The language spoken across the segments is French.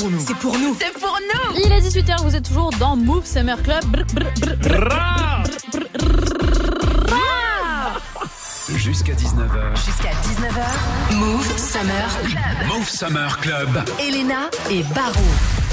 pour nous. C'est pour nous. C'est pour nous. Il est 18h, vous êtes toujours dans Move Summer Club. Brr, brr, brr, brr. Ra Jusqu'à 19h. Jusqu'à 19h, Move Summer, Move Summer Club. Elena et Barou.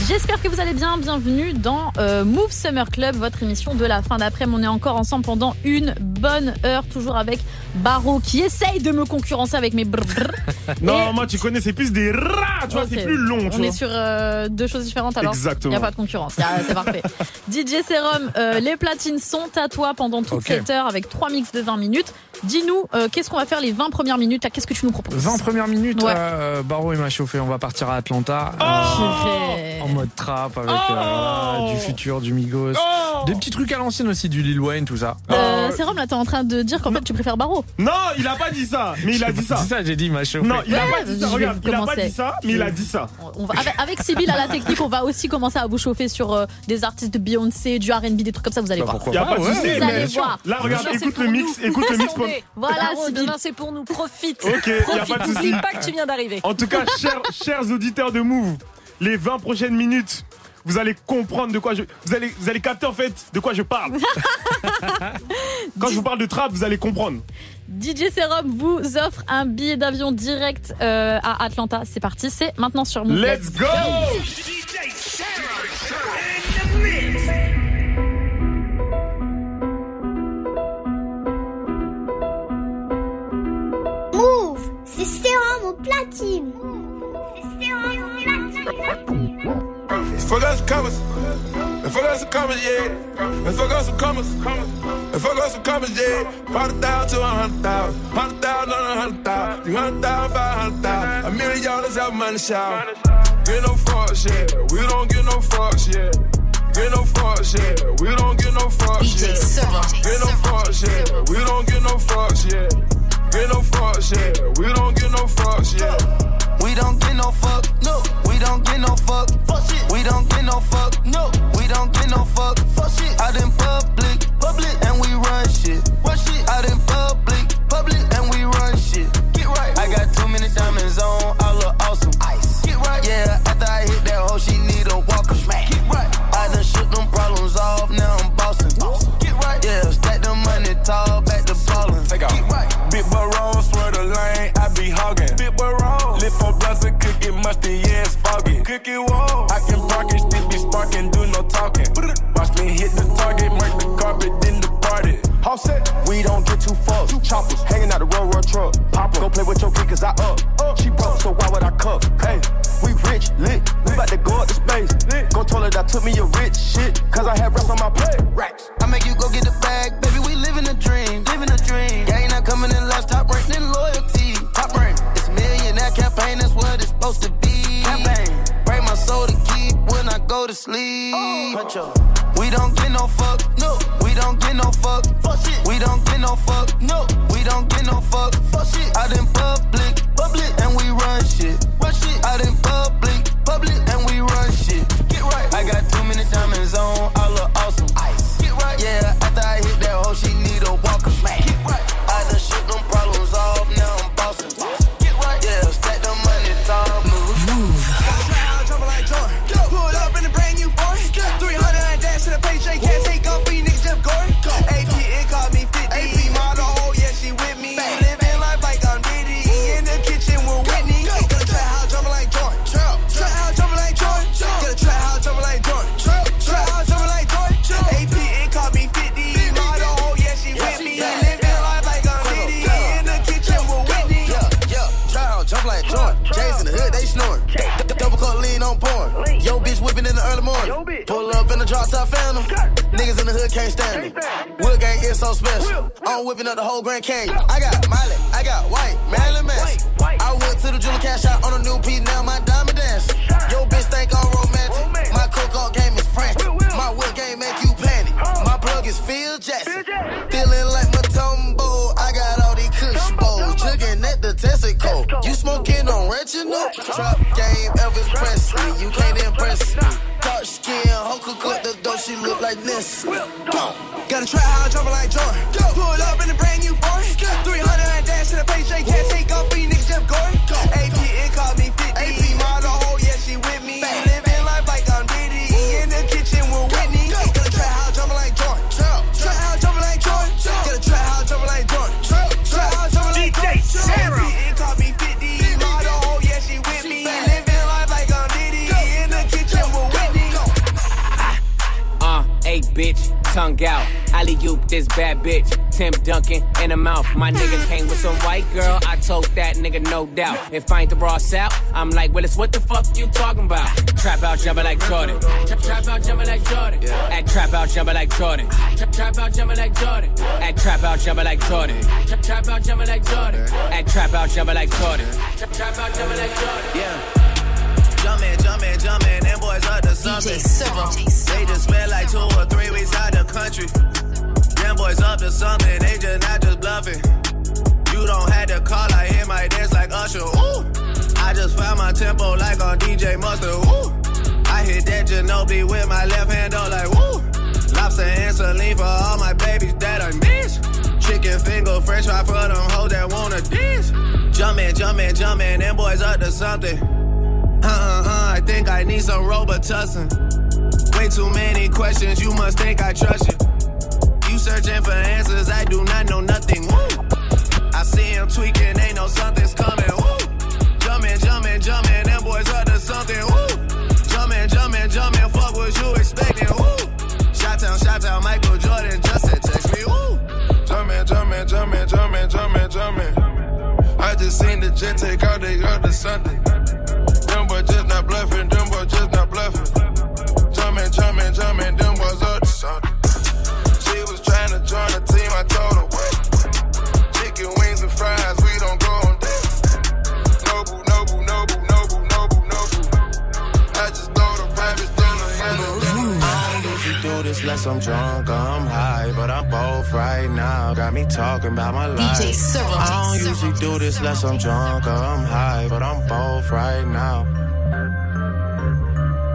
J'espère que vous allez bien. Bienvenue dans euh, Move Summer Club, votre émission de la fin d'après. On est encore ensemble pendant une bonne heure, toujours avec Baro qui essaye de me concurrencer avec mes brr brr. Non, Et- moi tu connais, c'est plus des rats, tu vois, c'est plus long, tu On vois. est sur euh, deux choses différentes alors. Exactement. Il n'y a pas de concurrence. C'est parfait. DJ Serum, euh, les platines sont à toi pendant toute Ok. cette heure avec trois mix de 20 minutes. Dis-nous, euh, qu'est-ce qu'on va faire les 20 premières minutes? Là Qu'est-ce que tu nous proposes? 20 premières minutes, Ouais. euh, Baro il m'a chauffé, on va partir à Atlanta. Oh euh, en mode trap avec Oh du futur, du Migos. Oh Des petits trucs à l'ancienne aussi, du Lil Wayne, tout ça. Euh, Oh. Serum, là, t'es en train de dire qu'en fait tu préfères Baro. Non, il a pas dit ça, mais il a dit ça. C'est ça, j'ai dit, il m'a. Non, il a pas dit ça. Regarde, il a pas dit ça, mais il a dit ça. On va, avec, avec Sybille à la technique, on va aussi commencer à vous chauffer sur euh, des artistes de Beyoncé, du R&B, des trucs comme ça, vous allez Bah, voir. pourquoi Y a pas, de souci, Vous allez mais voir. là regarde, écoute le mix, écoute le mix. pour-. Voilà, demain c'est pour nous. Profite. Ok, y a pas de souci. Pas que tu viens d'arriver. En tout cas, chers, chers auditeurs de Move, les 20 prochaines minutes, vous allez comprendre de quoi je. Vous allez, vous allez capter en fait de quoi je parle. Quand je vous parle de trap, vous allez comprendre. DJ Serum vous offre un billet d'avion direct euh, à Atlanta. C'est parti, c'est maintenant sur Move. Let's go! Move, c'est sérum au platine. C'est sérum au platine. Fuck us some commas. And fuck us some commas, yeah. And fuck us some commas. And fuck us some commas, yeah. Hundred thousand to a hundred thousand. Hundred thousand on a hundred thousand. Three hundred thousand, five hundred thousand. A million dollars have money shower. Get no fucks, yeah. We don't get no fucks, yeah. Get no fucks, yeah. We don't get no fucks, yeah. Get no fucks, yeah. We don't get no fucks, yeah. Get no fucks, yeah. We don't get no fucks, yeah. We don't get no fuck, no. We don't get no fuck. Fuck shit. We don't get no fuck, no. We don't get no fuck. Fuck shit. Out in public, public, and we run shit. Run shit. Out in foggy. It wall. I can park it, still be sparking, do no talking. Watch me hit the target, mark the carpet, then depart it. Offset, we don't get too fucked. Choppers hanging out the road, road truck. Pop go play with your kid, cause I up. We don't get no fuck, no. We don't get no fuck, fuck shit. We don't get no fuck, no. We don't get no fuck, fuck shit. Out in I ain't out, I'm like Willis. What the fuck you talking about? Trap out jumping like Jordan. Trap, trap out jumping like Jordan. At trap out jumping like Jordan. Trap, trap out jumping like Jordan. At trap out jumping like Jordan. Trap, trap out jumping like Jordan. At trap out jumping like Jordan. Trap, trap out jumping like Jordan. Yeah. Jumpin', jumpin', jumpin', them boys up to something. They just spent like two or three weeks out the country. Them boys up to something, they just not just bluffing. You don't have to call, I hit my dance like Usher. Ooh. I just found my tempo like on DJ Mustard. Ooh. I hit that Ginobili with my left hand, though, like woo. Lobster and saline for all my babies that I miss. Chicken finger, french fry for them hoes that wanna dance. Jumpin', jumpin', jumpin', them boys up to something. Uh uh uh, I think I need some Robitussin. Way too many questions, you must think I trust you. You searching for answers, I do not know nothing. Woo. I see him tweaking, ain't no something's coming. Woo. Jumpin', jumpin', jumpin', them boys up to something. Woo. Jumpin', jumpin', jumpin', fuck what you expecting. Woo. Shot town, shot town, Michael Jordan just said text me. Woo. Jumpin', jumpin', jumpin', jumpin', jumpin', jumpin'. I just seen the jet take out, they got the something. This unless I'm drunk I'm high, but I'm both right now. Got me talking about my life. DJ Cyril. I don't usually do this unless I'm drunk I'm high, but I'm both right now.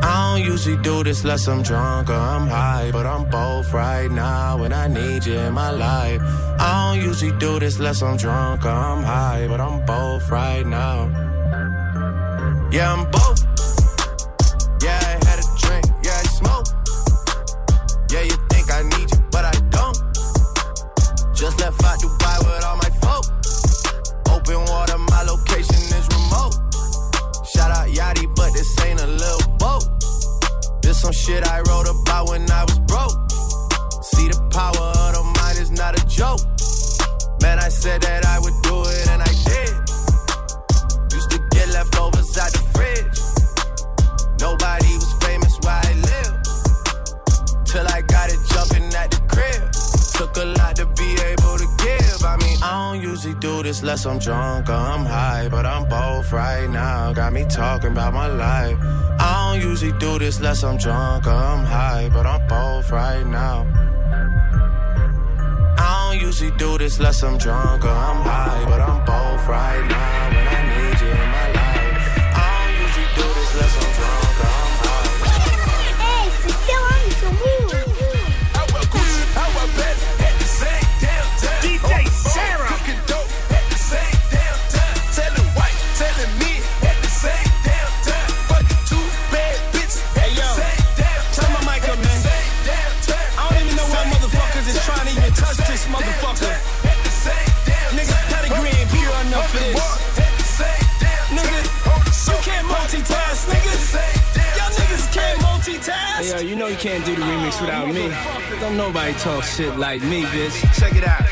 I don't usually do this unless I'm drunk or I'm high, but I'm both right now when I need you in my life. I don't usually do this unless I'm drunk or I'm high, but I'm both right now. Yeah, I'm both. Unless I'm drunk or I'm high, but I'm both right now. Got me talking about my life. I don't usually do this unless I'm drunk or I'm high, but I'm both right now. I don't usually do this unless I'm drunk or I'm high, but I'm both right now know you can't do the remix without me. Don't nobody talk shit like me, bitch. Check it out.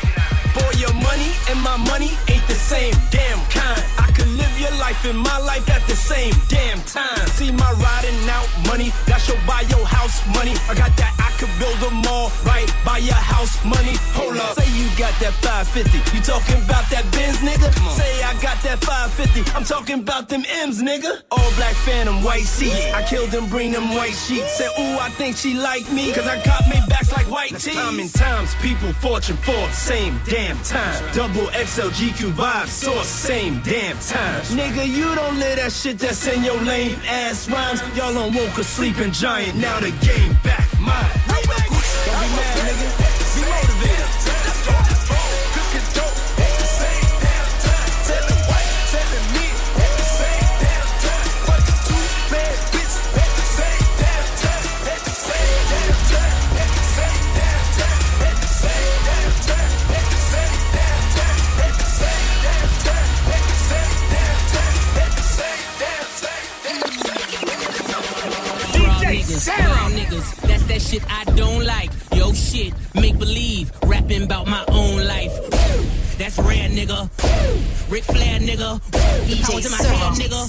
Boy, your money and my money ain't the same damn kind. I could live your life and my life at the same damn time. See my riding out money, that should buy your house money. I got that build a mall right by your house money. Hold up. Say you got that 550. You talking about that Benz, nigga? Say I got that 550. I'm talking about them M's, nigga. All black phantom, white seats. I killed them, bring them white sheets. Said, ooh, I think she like me. Cause I got me backs like white tees. Time and times, people fortune for same damn time. Double XL GQ vibe source, same damn time. Nigga, you don't live that shit that's in your lame ass rhymes. Y'all don't woke a sleeping giant. Now the game back mine. Don't be mad, nigga. Be motivated. Cooking dope at the same damn time. Telling white, telling me at the same damn time. Fucking two bad bitches at the same damn time. At the same damn time. At the same damn time. At the same damn time. At the same damn time. At the same damn time. At the same damn time. At the same damn time. DJ Sarah. That shit I don't like. Yo, shit, make believe, rapping about my own life. That's rare, nigga. Ric Flair, nigga. The powers in my hand, nigga.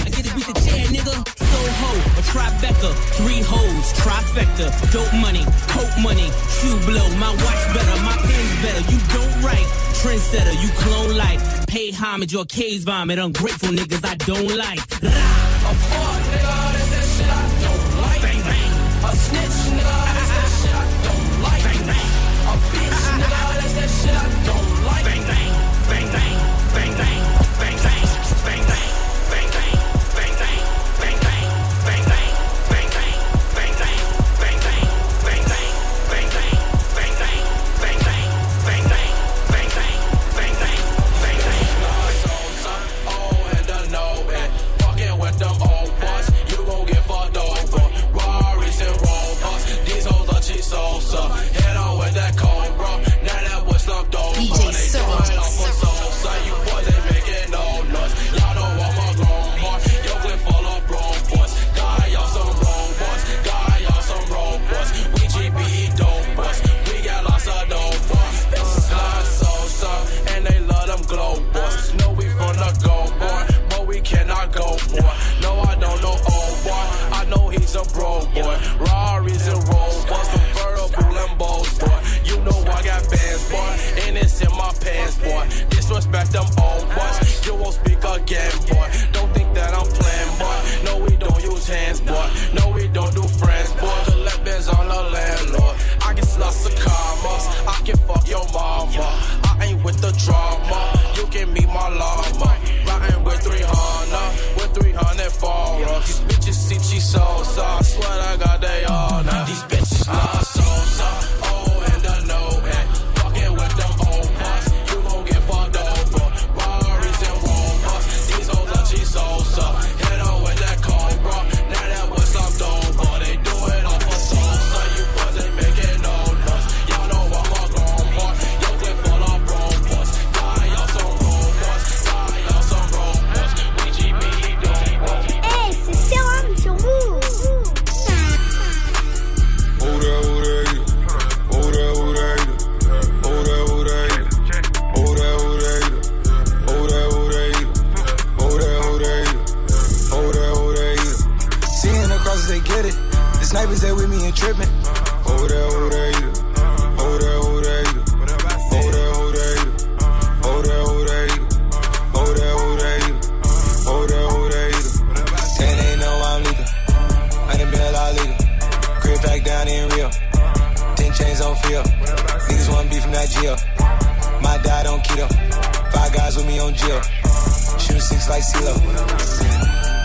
I get to beat the chair, nigga. Soho, a Tribeca, three hoes, trifecta, dope money, coke money, shoe blow, my watch better, my pen's better. You don't write, trendsetter, you clone like, pay homage or case vomit, ungrateful niggas I don't like. Rah.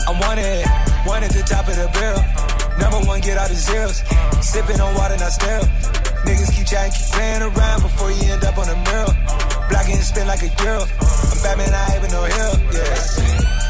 I'm wanted, at the top of the barrel. Number one, get out the zeros. Sipping on water, not sterile. Niggas keep chatting, keep playing around before you end up on the mural. Black and spin like a girl. I'm Batman, I ain't with no hell. Yeah.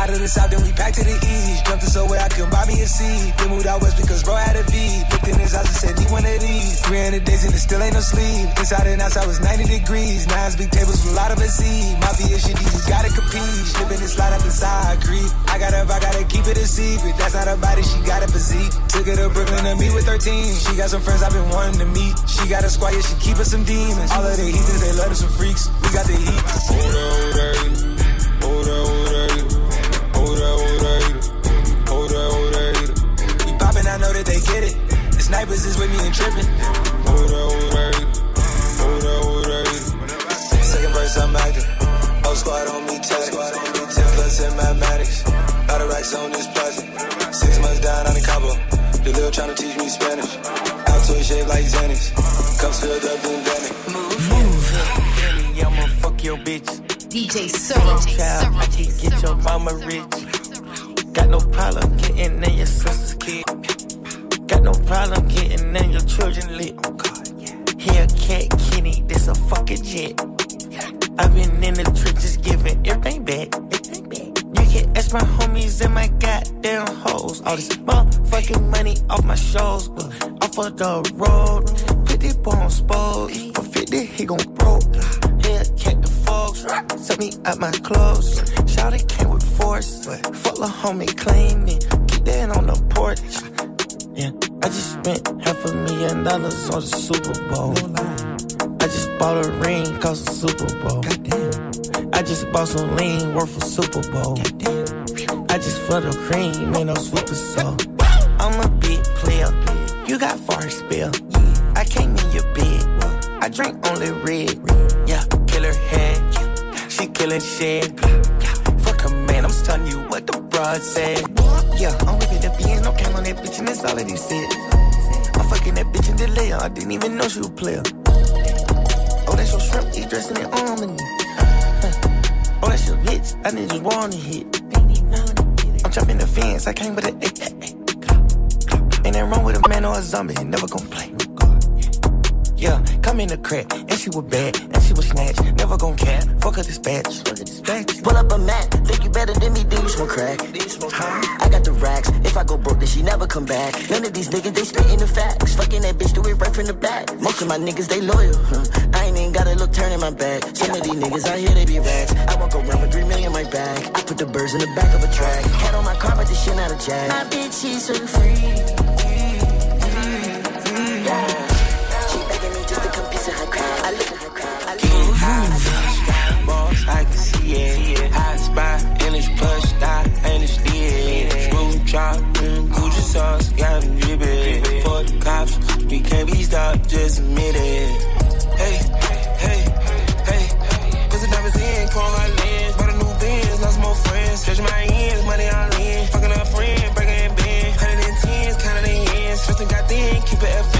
Out of the south, then we back to the east. Jumped us away, I couldn't buy me a seat. Then moved out west because bro had a V. Looked in his house and said, need one of these. 300 days and it still ain't no sleep. Inside and outside was 90 degrees. Nines, big tables with a lot of a seed. Mafia shit, you gotta compete. Slipping and slide up inside, creep. I gotta, I gotta keep it a secret. That's not her body, she got a physique. Took her to Brooklyn to meet with 13. She got some friends I've been wanting to meet. She got a squad, yeah, she keep us some demons. All of the heathens, they love us some freaks. We got the heat. That, oh, snipers is with me and trippin'. That, oh, that, yeah. Oh, that, oh, that, yeah. Second verse, I'm active. Whole squad on me, tech. 10 plus in mathematics. Lot of racks on this project. Six months down on the Cabo. The little tryna teach me Spanish. Altoid shaped like Xanax. Cups filled up in Danny. Baby, I'ma fuck your bitch. DJ Sir. I can get your mama rich. Got no problem getting in your sister's kid. Got no problem getting in your children lit. Here, cat this a fucking jet. I've been in the trenches giving everything back. You can ask my homies and my goddamn hoes. All this motherfucking money off my shows, but off of the road. It on spose. For 50, he gon' broke. Here, cat the folks. Set me out my clothes. Shout it came with force. Fuck the homie claiming. Get that on the porch. I just spent half a million dollars on the Super Bowl. I just bought a ring, cost a Super Bowl. I just bought some lean, worth a Super Bowl. I just for the cream, man, no super soul. I'm a big player, you got far spill. I came in your bed, I drink only red. Yeah, killer head, she killing shit. Fuck a man, I'm telling you what the broad said. Yeah, I'm whipping the no came on that bitch, and that's all that he said. I'm fucking that bitch in the layer, I didn't even know she was a player. Oh, that's your shrimp, he dressing it on. Huh. Oh, that's your bitch, I need just warning hit. I'm jumping the fence, I came with a eight. Ain't that wrong with a man or a zombie, never gon' play. Yeah, come in the crack, and she was bad, and she was snatched. Never gon' cap, fuck her dispatch. Pull up a mat, think you better than me, then you smoke crack. I got the racks, if I go broke, then she never come back. None of these niggas, they spitting the facts. Fucking that bitch, do it right from the back. Most of my niggas, they loyal. I ain't even gotta look turning my back. Some of these niggas out here, they be racks. I walk around with three million in my bag. I put the birds in the back of a track. Hat on my car, but this shit not a jag. My bitch, she's so free. Be stopped, just admit it. Hey, hey, hey. Cause the diamonds in, calling my lens. Bought a new Benz, lost more friends. Stretching my ends, money all in. Fucking a friend, breaking in bend. Hundred and tens, counting the ends. Stressing got thin, keep it FN.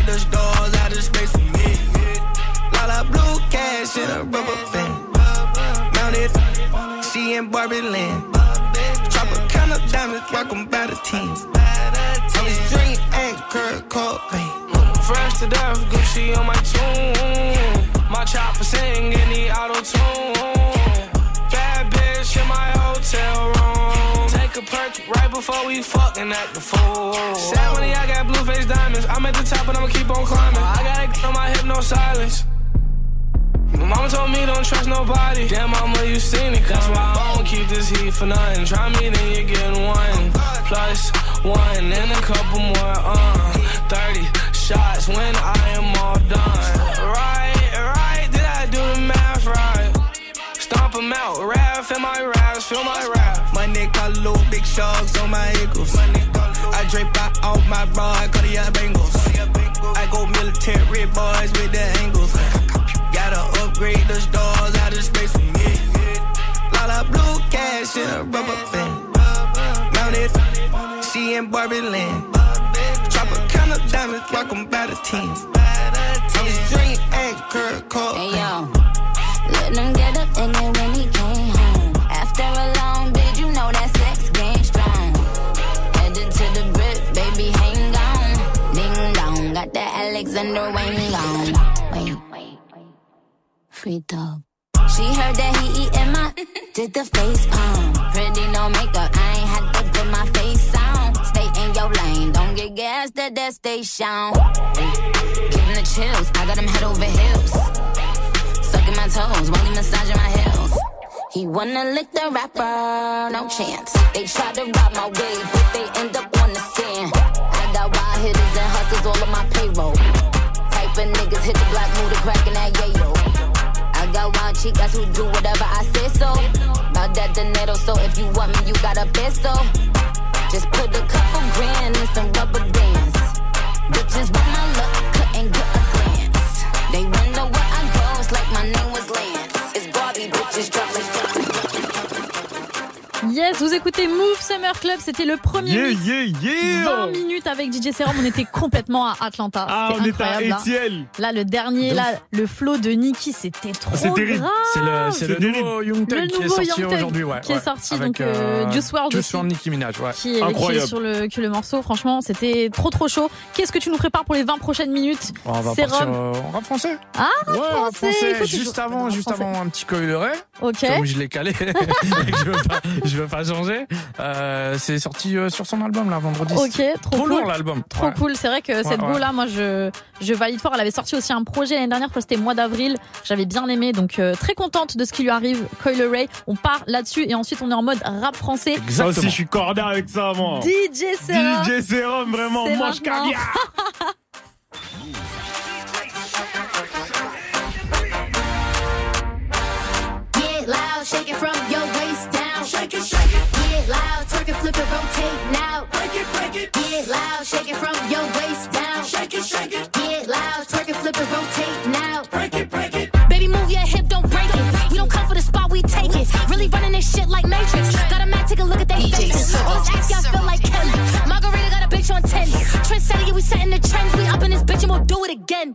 Upgrade the stars out of space for me. Of blue cash in a rubber band. Mounted, she in Barbie land. Drop a count of diamonds, rock 'em by the teens. Tell this dream ain't Kurt Cobain. Fresh to death, Gucci on my tune. My chopper sing in the auto tune. Bad bitch in my hotel room. Take a right before we fucking at the fool. Sad money, I got blue face diamonds. I'm at the top and I'ma keep on climbing. I got it on my hip, no silence. My mama told me don't trust nobody. Damn, mama, you seen it. That's why I don't keep this heat for nothing. Try me, then you're getting one. Plus one and a couple more. Uh, 30 shots when I am all done. Right, right. Did I do the math right? Stomp 'em out. Raff in my raps. Feel my rap. My got little big sharks on my ankles. I drape out off my bra, Cartier bangles. I go military boys with the angles. Gotta upgrade the stars out of space for me. Of blue cash in a rubber band. Mounted, she in Barbie land. Drop a count of diamonds, rock 'em by the teens. I was dream Kurt Cobain. Hey yo, let him get up in there that Alexander Wang on. Wait, free dog. She heard that he eating my did the face palm. Pretty no makeup, I ain't had to put my face on. Stay in your lane, don't get gassed at that station. Getting the chills, I got him head over heels. Sucking my toes while he massaging my heels. He wanna lick the rapper, no chance. They try to rob my wave, but they end up on the sand. Got wild hitters and hustlers all on my payroll. Type of niggas hit the block, move the crack in that yayo. I got wild chicas who do whatever I say so. About that dinero, so if you want me, you gotta peso. Just put a couple grand in some rubber bands. Bitches want my look, couldn't get a glance. They wonder where I go, it's like my name was Lance. Yes, vous écoutez Move Summer Club, c'était le premier Yeah, mix. yeah, yeah 20 minutes avec DJ Serum, on était complètement à Atlanta. Ah, on était à incroyable, là. Etiel. Là, le dernier, De là, le flow de Nikki, c'était trop C'est terrible. C'est le, c'est le C'est nouveau Young Le qui est sorti aujourd'hui. Ouais, qui est ouais. sorti, Avec, donc, euh, Juice WRLD Juice. WRLD, Nicki Minaj, ouais. Qui est, qui est sur le, que le morceau, franchement, c'était trop trop chaud. Qu'est-ce que tu nous prépares pour les 20 prochaines minutes On va Serum partir euh, en rap français. Ah, rap Ouais, rap français, français. Juste avant, juste avant un petit coileray. Ok. Comme je l'ai calé. et que je veux pas, je veux pas changer. Euh, c'est sorti euh, sur son album là vendredi. Ok, trop, Trop cool. lourd l'album. Trop Ouais. cool. C'est vrai que cette ouais. go là, moi je je valide fort. Elle avait sorti aussi un projet l'année dernière, c'était mois d'avril. J'avais bien aimé, donc euh, très contente de ce qui lui arrive. Coil Ray, on part là-dessus et ensuite on est en mode rap français. Ça aussi, je suis corda avec ça, moi. DJ Serum. DJ Serum, vraiment, C'est mange caviar. Shake it from your loud, twerk it, flip it, rotate now. Break it, break it. Get loud, shake it from your waist down. Shake it, shake it. Get loud, twerk it, flip it, rotate now. Break it, break it. Baby, move your hip, don't break it. We don't come for the spot, we take it. Really running this shit like Matrix. Got a man, take a look at they faces. All this ass, y'all feel like Kelly. Margarita got a bitch on 10. Trend setting, yeah, we setting the trends. We up in this bitch and we'll do it. Again,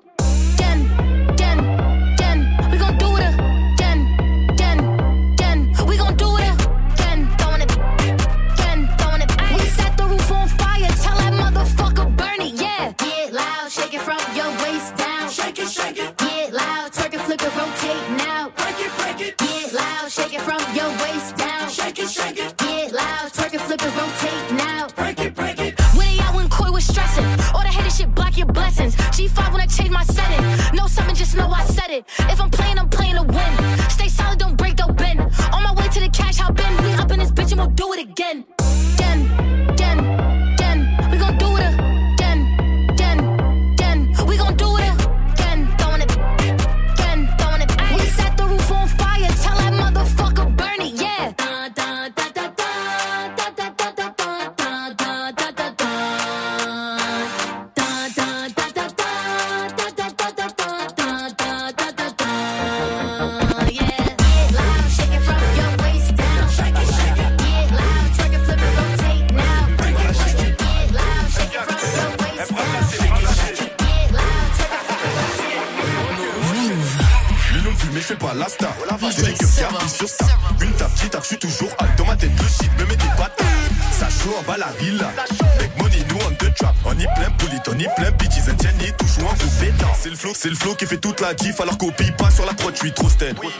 toute la diff. Alors pas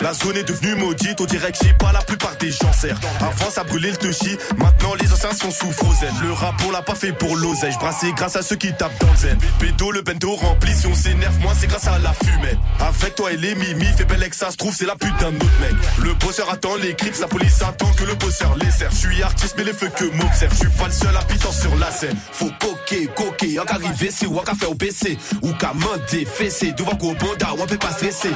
La zone est devenue maudite, dirait que j'ai pas la plupart des gens serrent. Avant ça brûlait le touchy, maintenant les anciens sont sous frozen. Le rap on l'a pas fait pour l'oseille, je brassais grâce à ceux qui tapent dans le zen. Pédo, le bento rempli, si on s'énerve, moi c'est grâce à la fumée. Avec toi et les mimi, fait belle que ça se trouve, c'est la pute d'un autre mec. Le bosseur attend les clips, la police attend que le bosseur les sert. Je suis artiste, mais les feux que m'observe, je suis pas le seul habitant sur la scène. Faut coquer, coquer, en arriver, c'est ou qu'à faire au PC, ou qu'à mander, fessé, devant qu'au bonda, on peut pas stresser.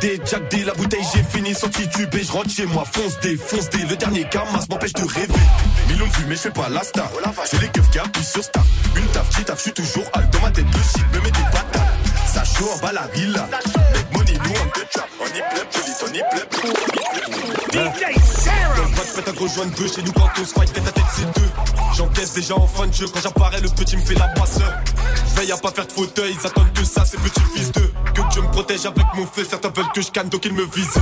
Jack D, Jack D, la bouteille j'ai fini sans tituber, je rentre chez moi, fonce D, fonce D, le dernier camas m'empêche de rêver. Millions de mais je fais pas la star. C'est les keufs qui appuient sur star. Une taf, petite taf, je suis toujours high. Dans ma tête, le shit me met des patates. Ça chaud en bas la villa. Make money, nous on the trap. On y police, on y. Donne pas de pète à rejoindre deux. Chez nous quand on se fight tête à tête c'est deux. J'encaisse déjà en fin de jeu. Quand j'apparais le petit me fait la brasseur veille à pas faire de fauteuil, ils attendent que ça, ces petits fils de. Que Dieu me protège avec mon feu, certains veulent que je canne donc ils me visent.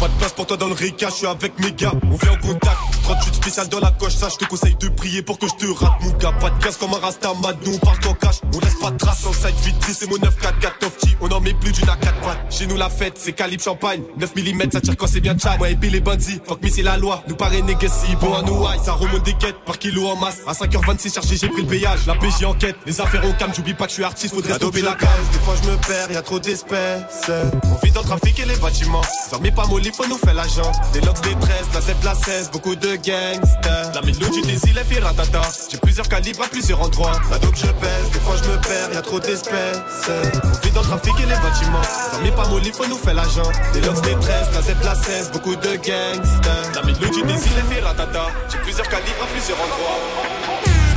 Pas de place pour toi dans le Rika, je suis avec mes gars, on vient en contact. 38 spécial dans la coche, ça je te conseille de prier pour que je te rate mon gars. Pas de casse comme un rastamad, nous on parle en cash, on laisse pas de traces en side vitri, c'est mon 944 Tofty, on en met plus d'une à 4 pattes. Chez nous la fête, c'est calibre champagne, 9 mm ça tire quand c'est bien chat. Moi et les bandits, fuck mais c'est la loi, nous paraît négatif, bon à nous high, ça remonte des quêtes par kilo en masse. À 5h26 chargé, j'ai pris le péage, la PJ enquête, les affaires au calme, j'oublie pas que je suis artiste, faudrait stopper la case. Des fois je me perds, y a trop d'espèces. On vit dans le trafic et les bâtiments, dormez pas molly, faut nous faire l'argent. Des locks, des tresses, la 7, la 16, beaucoup de gangsters. La mélodie des îles est fait ratata. J'ai plusieurs calibres à plusieurs endroits. La dope je pèse, des fois je me perds, y a trop d'espèces. On vit dans le trafic et les bâtiments, dormez pas molly, faut nous faire l'argent. Des locks, des tresses, la 7, la 16, beaucoup de gangsters. La mélodie des ratata. J'ai plusieurs calibres à plusieurs endroits.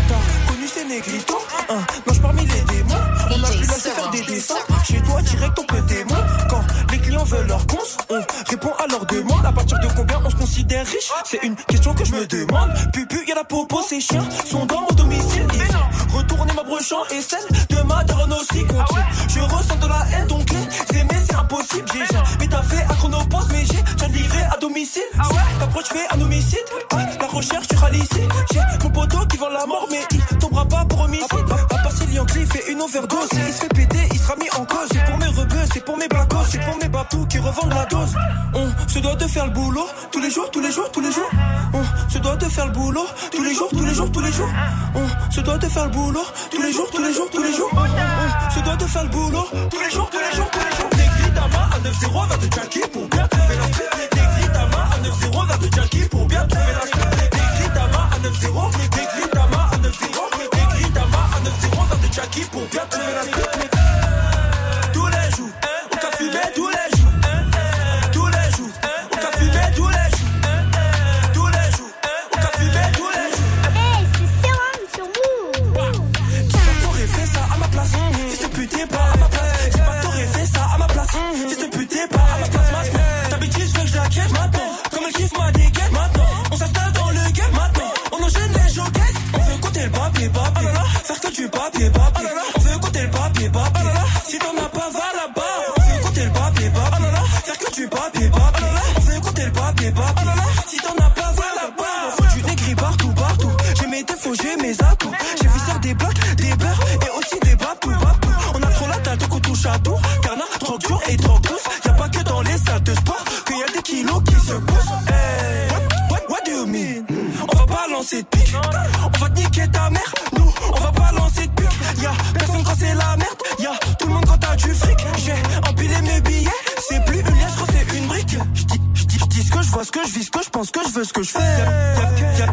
T'as connu ces négritos hein, Mange parmi les démons. On a pu laisser faire des dessins Chez toi direct on peut démon Quand les clients veulent leur cons On répond à leurs demandes À partir de combien on se considère riche? C'est une question que je me demande. Pupu y'a la popo ces chiens Sont dans mon domicile. Retourner ma brochant et celle de ma daronne aussi. Je faire le boulot Tous les jours, tous les jours, tous les jours On se doit de faire le boulot Tous les jours, tous les jours, tous les jours On se doit de faire le boulot Tous les jours, tous les jours, tous les jours On se doit de faire le boulot Tous les jours,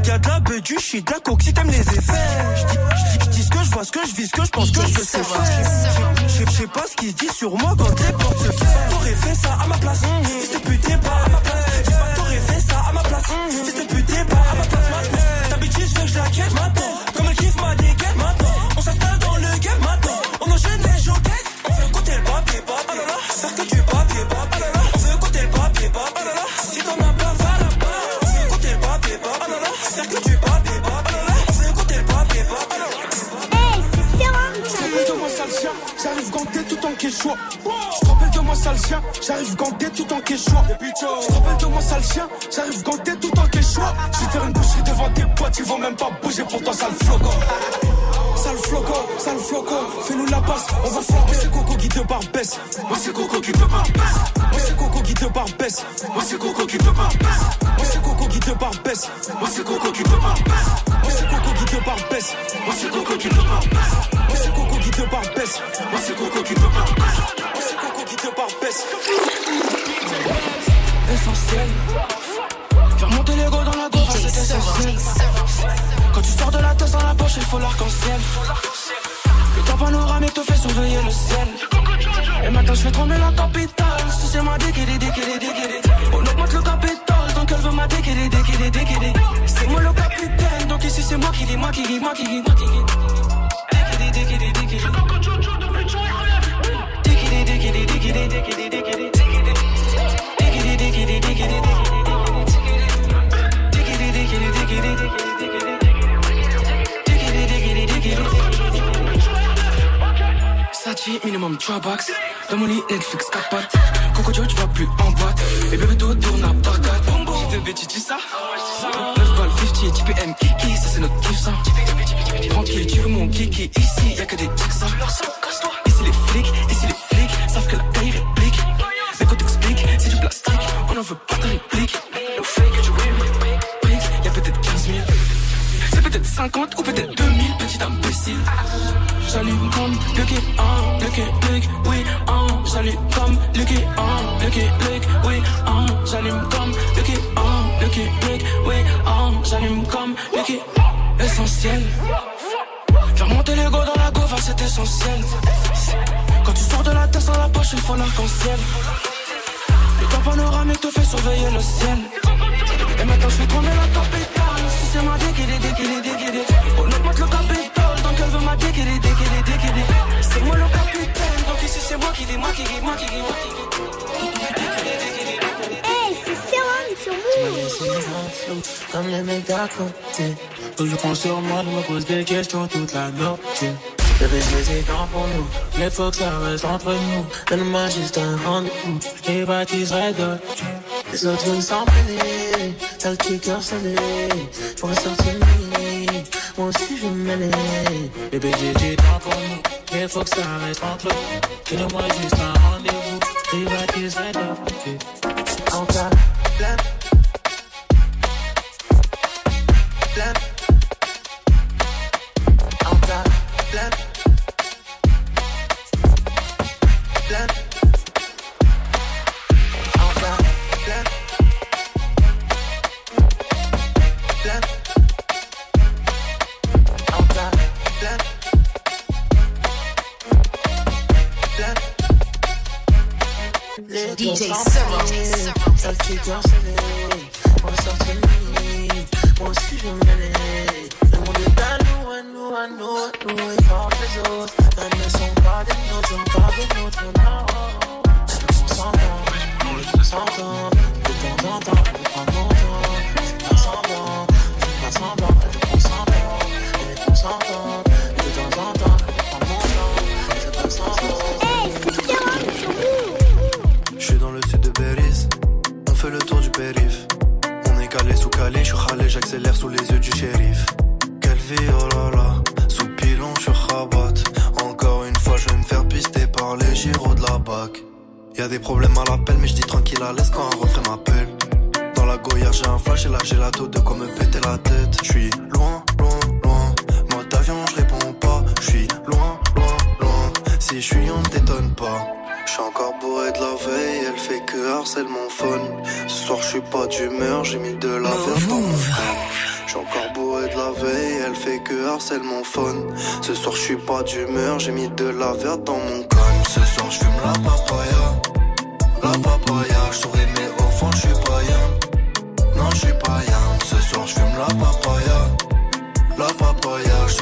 Y'a, de la beuh, du shit, de la coke si t'aimes les effets. J'dis, ce que je vois, ce que je vis, ce que je pense, que je ce que je J'sais pas ce qui se dit sur moi quand les portes se ferment. T'aurais fait ça à ma place Si ce putain pas à ma place. T'aurais fait ça à ma place Si ce putain pas à ma place. Ta fait que je la quitte maintenant Comme elle kiffe ma dégaine maintenant chien, j'arrive ganté tout en quechua. Je rappelle de moi sale chien, j'arrive ganté tout en quechua. Je faire une boucherie devant tes potes, ils vont même pas bouger pour toi sale floco. Sale floco, sale floco, fais-nous la passe, on va. Moi c'est Coco qui te barbesse, moi c'est Coco qui te barbesse. Moi c'est Coco qui te barbesse, moi c'est Coco qui te barbesse. Moi c'est Coco qui te barbesse, moi c'est Coco qui te barbesse. Moi c'est Coco qui te barbesse, moi c'est Coco qui te barbesse. Moi c'est Coco qui te barbesse, moi c'est Coco qui te barbesse. Te barbesse. Essentiel. Faire monter l'ego dans la gorge, c'est essentiel. Quand tu sors de la tasse dans la poche, il faut l'arc-en-ciel. Le temps panoramique te fait surveiller le ciel. Et maintenant je fais trembler la capitale. Si c'est ma déguédé, déguédé, déguédé. On augmente le capital, donc elle veut ma déguédé, déguédé, déguédé. C'est moi le capitaine, donc ici c'est moi qui dis, moi qui dis, moi qui dis, moi qui dis. Minimum 3 bucks. Dans mon lit, Netflix 4 pattes. Coco tu vas plus en boîte. Et bébé, tout tourne à Bagdad. J'ai bébé, tu dis ça 9 balles 50, TPM, Kiki, ça c'est notre kiff ça. Tranquille, tu veux mon kiki. Ici, y'a que des tics ça. Les flics, ici les on en veut pas ta réplique. Bricks, y'a peut-être 15 000. C'est peut-être 50 ou peut-être 2000, petit imbécile. J'allume comme Lucky, ah, Lucky, Luke, oui, ah, j'allume comme Lucky, ah, Lucky, Luke, oui, ah, j'allume comme Lucky, ah, Lucky, Luke, oui, ah, j'allume comme Lucky. Essentiel. Faire monter l'ego dans la gauve, c'est essentiel. Quand tu sors de la tête sans la poche, il faut l'arc-en-ciel. Le temps panoramique te fait surveiller le ciel. Et maintenant je fais tourner la capitale. Si c'est ma déguidée, déguidée, déguidée. On augmente le capital, donc elle veut ma déguidée, déguidée, déguidée. C'est moi le capitaine, donc ici c'est moi qui dis, moi qui dis, moi qui dis, moi qui. Comme les mecs d'à côté. Prends sur moi, je me pose des questions toute la nuit. Bébé, j'ai temps pour nous. Mais faut que ça reste entre nous. Donne-moi juste un rendez-vous. Je les baptiserai d'autres. Les autres veulent s'en mêler. T'as le petit cœur salé. J'pourrais sortir de nuit. Moi aussi, je mêler. Bébé, j'ai du temps pour nous. Mais faut que ça reste entre nous. Donne-moi juste un rendez-vous. Je les baptiserai d'autres. Plein. Encore DJ tours calé, je suis j'accélère sous les yeux du shérif. Quelle vie, oh là là, sous pilon, je rabat. Encore une fois, je vais me faire pister par les gyros de la BAC. Y a des problèmes à l'appel, mais je dis tranquille à l'aise quand un refrain m'appelle. Dans la goya, j'ai un flash et là j'ai la taux de quoi me péter la tête. Je suis loin. Elle fait que harcèle mon phone. Ce soir, je suis pas d'humeur, j'ai mis de la verve dans mon crâne. Je suis encore bourré de la veille, elle fait que harcèle mon phone. Ce soir, je suis pas d'humeur, j'ai mis de la verte dans mon crâne. Ce soir, je fume la papaya. La papaya, je souris mais au fond, je suis pas bien. Non, je suis pas bien. Ce soir, je fume la papaya. La papaya, je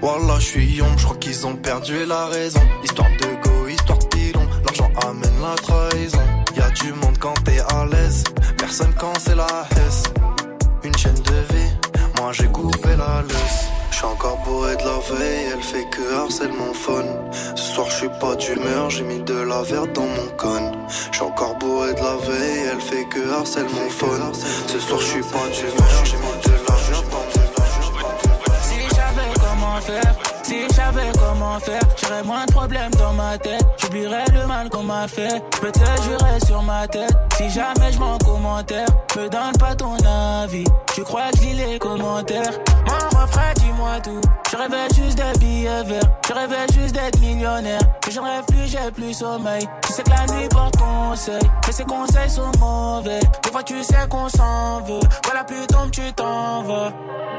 Wallah, je suis yom, je crois qu'ils ont perdu la raison. Histoire de go, histoire de pilon, l'argent amène la trahison. Y a du monde quand t'es à l'aise, personne quand c'est la hesse. Une chaîne de vie, moi j'ai coupé la laisse. Je suis encore bourré de la veille, elle fait que harcèle mon phone. Ce soir je suis pas d'humeur, j'ai mis de la verte dans mon con. Je suis encore bourré de la veille, elle fait que harcèle mon phone. Ce soir je suis pas d'humeur, j'ai mis savais comment faire, si je savais comment faire, j'aurais moins de problèmes dans ma tête. J'oublierais le mal qu'on m'a fait. Je peux te jurer sur ma tête. Si jamais je m'en commentaire, me donne pas ton avis. Tu crois que je les commentaires? Mon refrain, dis-moi tout. Je rêvais juste des billets verts. Je rêvais juste d'être millionnaire. Que je rêve plus, j'ai plus sommeil. Tu sais que la nuit porte conseil. Mais ces conseils sont mauvais. Des fois, tu sais qu'on s'en veut. La pluie tombe, tu t'en vas.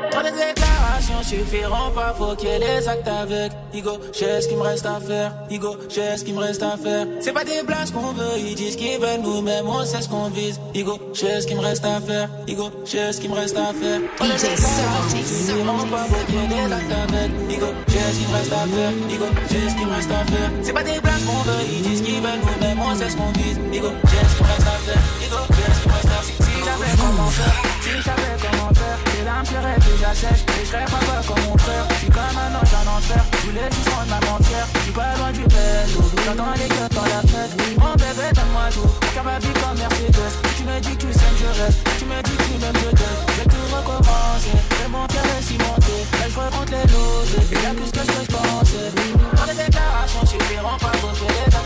Trop de déclarations suffiront pas, faut qu'il y ait les actes avec. Igo, j'ai ce qu'il me reste à faire. Igo, j'ai ce qu'il me reste à faire. C'est pas des blagues qu'on veut, ils disent qu'ils veulent nous-mêmes, on sait ce qu'on vise. Igo, j'ai ce qu'il me reste à faire. Igo, j'ai ce qu'il me reste à faire. De déclarations suffiront pas, j'ai des actes avec. Igo, j'ai ce qu'il me reste à faire. Igo, j'ai ce qu'il me reste à faire. C'est pas des places qu'on veut, ils disent qu'ils veulent nous, mais moi c'est ce qu'on vise. Igo, j'ai ce qu'il me reste à faire. Igo, j'ai ce qu'il me reste à faire. Si j'avais comment faire, si j'avais comment faire, les larmes seraient déjà sèches. Et je pas peur comme mon frère. Je suis comme un ange en enfer. Je voulais juste rendre ma fière. Je suis pas loin du pélo. J'entends les gueules dans la fête. Mon bébé, donne-moi tout. Car ma vie comme Mercedes. Tu me dis que tu sais je reste. Tu me dis que tu m'aimes, je t'aime. Je vais tout recommencer. Et mon cœur est cimenté. Là, je remonte les loges. Et y'a plus que ce que je pensais. Dans les déclarations suffiront pas pour tuer les actes.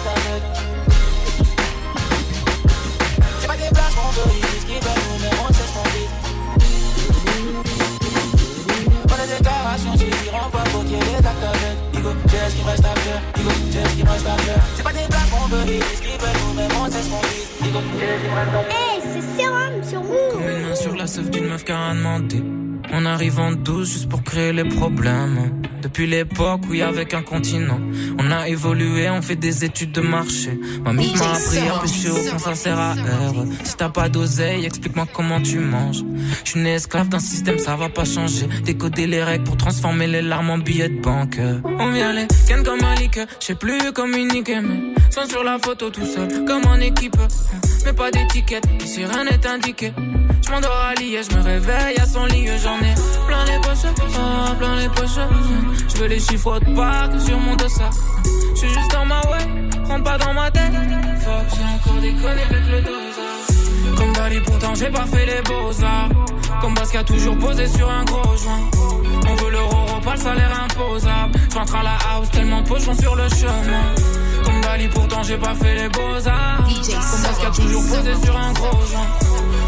C'est pas des places qu'on veut, ils disent qu'ils veulent nous, mais on Hey, c'est sérum sur Move. Comme une main sur la sève d'une meuf qui a rien demandé. On arrive en douce juste pour créer les problèmes. Depuis l'époque où il y avait qu'un continent, on a évolué, on fait des études de marché. Ma mif m'a appris à pêcher au fond, ça sert à R. Si t'as pas d'oseille, explique-moi comment tu manges. Je suis né esclave d'un système, ça va pas changer. Décoder les règles pour transformer les larmes en billets de banque. On vient les ken comme un je sais plus communiquer, mais sans sur la photo tout seul, comme en équipe. Mais pas d'étiquette, ici rien n'est indiqué. Je m'endors à et je me réveille à son lit, j'en ai plein les poches, oh, plein les poches. Je veux les chiffres de pas sur mon dossard. Je suis juste dans ma way, rentre pas dans ma tête. Fuck, j'ai encore déconné avec le dosage. Comme Dali, pourtant j'ai pas fait les beaux-arts. Comme Basque a toujours posé sur un gros joint. On veut l'euro, pas le salaire imposable. Je rentre à la house tellement pochon sur le chemin. Comme Dali, pourtant j'ai pas fait les beaux-arts. Comme Basque a toujours posé sur un gros joint.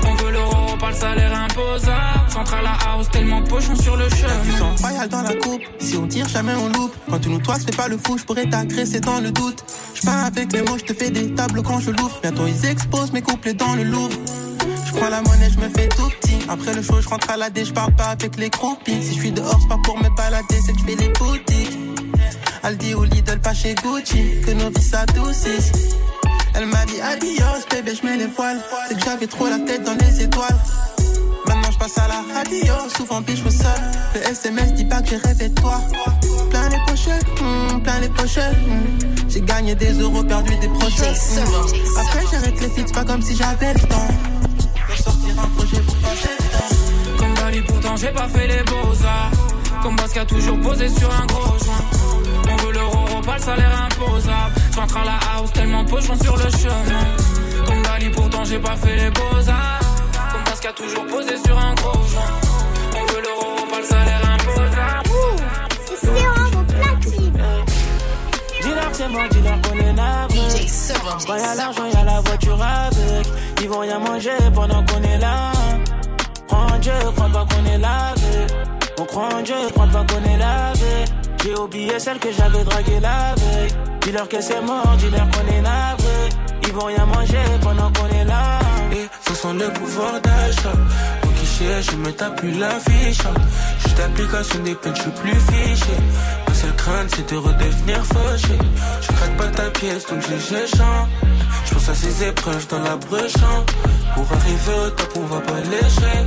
On veut l'euro, pas le salaire imposable. J'entre à la house tellement pochon sur le chemin. Du sang royal dans la coupe, si on tire jamais on loupe. Quand tu nous toises, fais pas le fou, je pourrais t'agresser dans le doute. Je pars avec les mots, je te fais des tableaux quand je l'ouvre. Bientôt ils exposent mes couplets dans le Louvre. Je prends la monnaie, je me fais tout petit. Après le show, je rentre à la D, je parle pas avec les croupies. Si je suis dehors, c'est pas pour me balader, c'est que je fais les boutiques. Aldi ou Lidl, pas chez Gucci, que nos vies s'adoucissent. Elle m'a dit adios, bébé, je mets les voiles. C'est que j'avais trop la tête dans les étoiles. Maintenant je passe à la radio, souvent biche au sol. Le SMS dit pas que j'ai rêvé de toi. Plein les pochettes, hmm, plein les pochettes. hmm. J'ai gagné des euros, perdu des projets. hmm. Après j'arrête les fixes, pas comme si j'avais le temps. Je vais sortir un projet pour passer le temps. Comme Dali, pourtant j'ai pas fait les beaux-arts. Comme Basque a toujours posé sur un gros joint. On veut l'euro, pas le salaire imposable. J'entre à la house tellement pochon sur le chemin. Comme Dali, pourtant j'ai pas fait les beaux-arts. Comme a toujours posé sur un gros joint. On veut l'euro, pas le salaire imposable. C'est platine. Dis-leur que c'est moi, dis-leur qu'on est navré. Quand y'a l'argent, y'a la voiture avec. Ils vont rien manger pendant qu'on est là. Crois en Dieu, crois pas qu'on est lavé. On croit en Dieu, crois pas qu'on est lavé. J'ai oublié celle que j'avais draguée la veille. Dis-leur que c'est mort, dis-leur qu'on est navré. Ils vont rien manger pendant qu'on est là. Et ce sont le pouvoir d'achat. Au guichet, je me tape plus la fiche. Juste l'application des peines, je suis plus fiché. Ma seule crainte, c'est de redevenir fauché. Je craque pas ta pièce, donc j'ai j'échange. Je pense à ces épreuves dans la brèche. Pour arriver au top, on va pas lécher.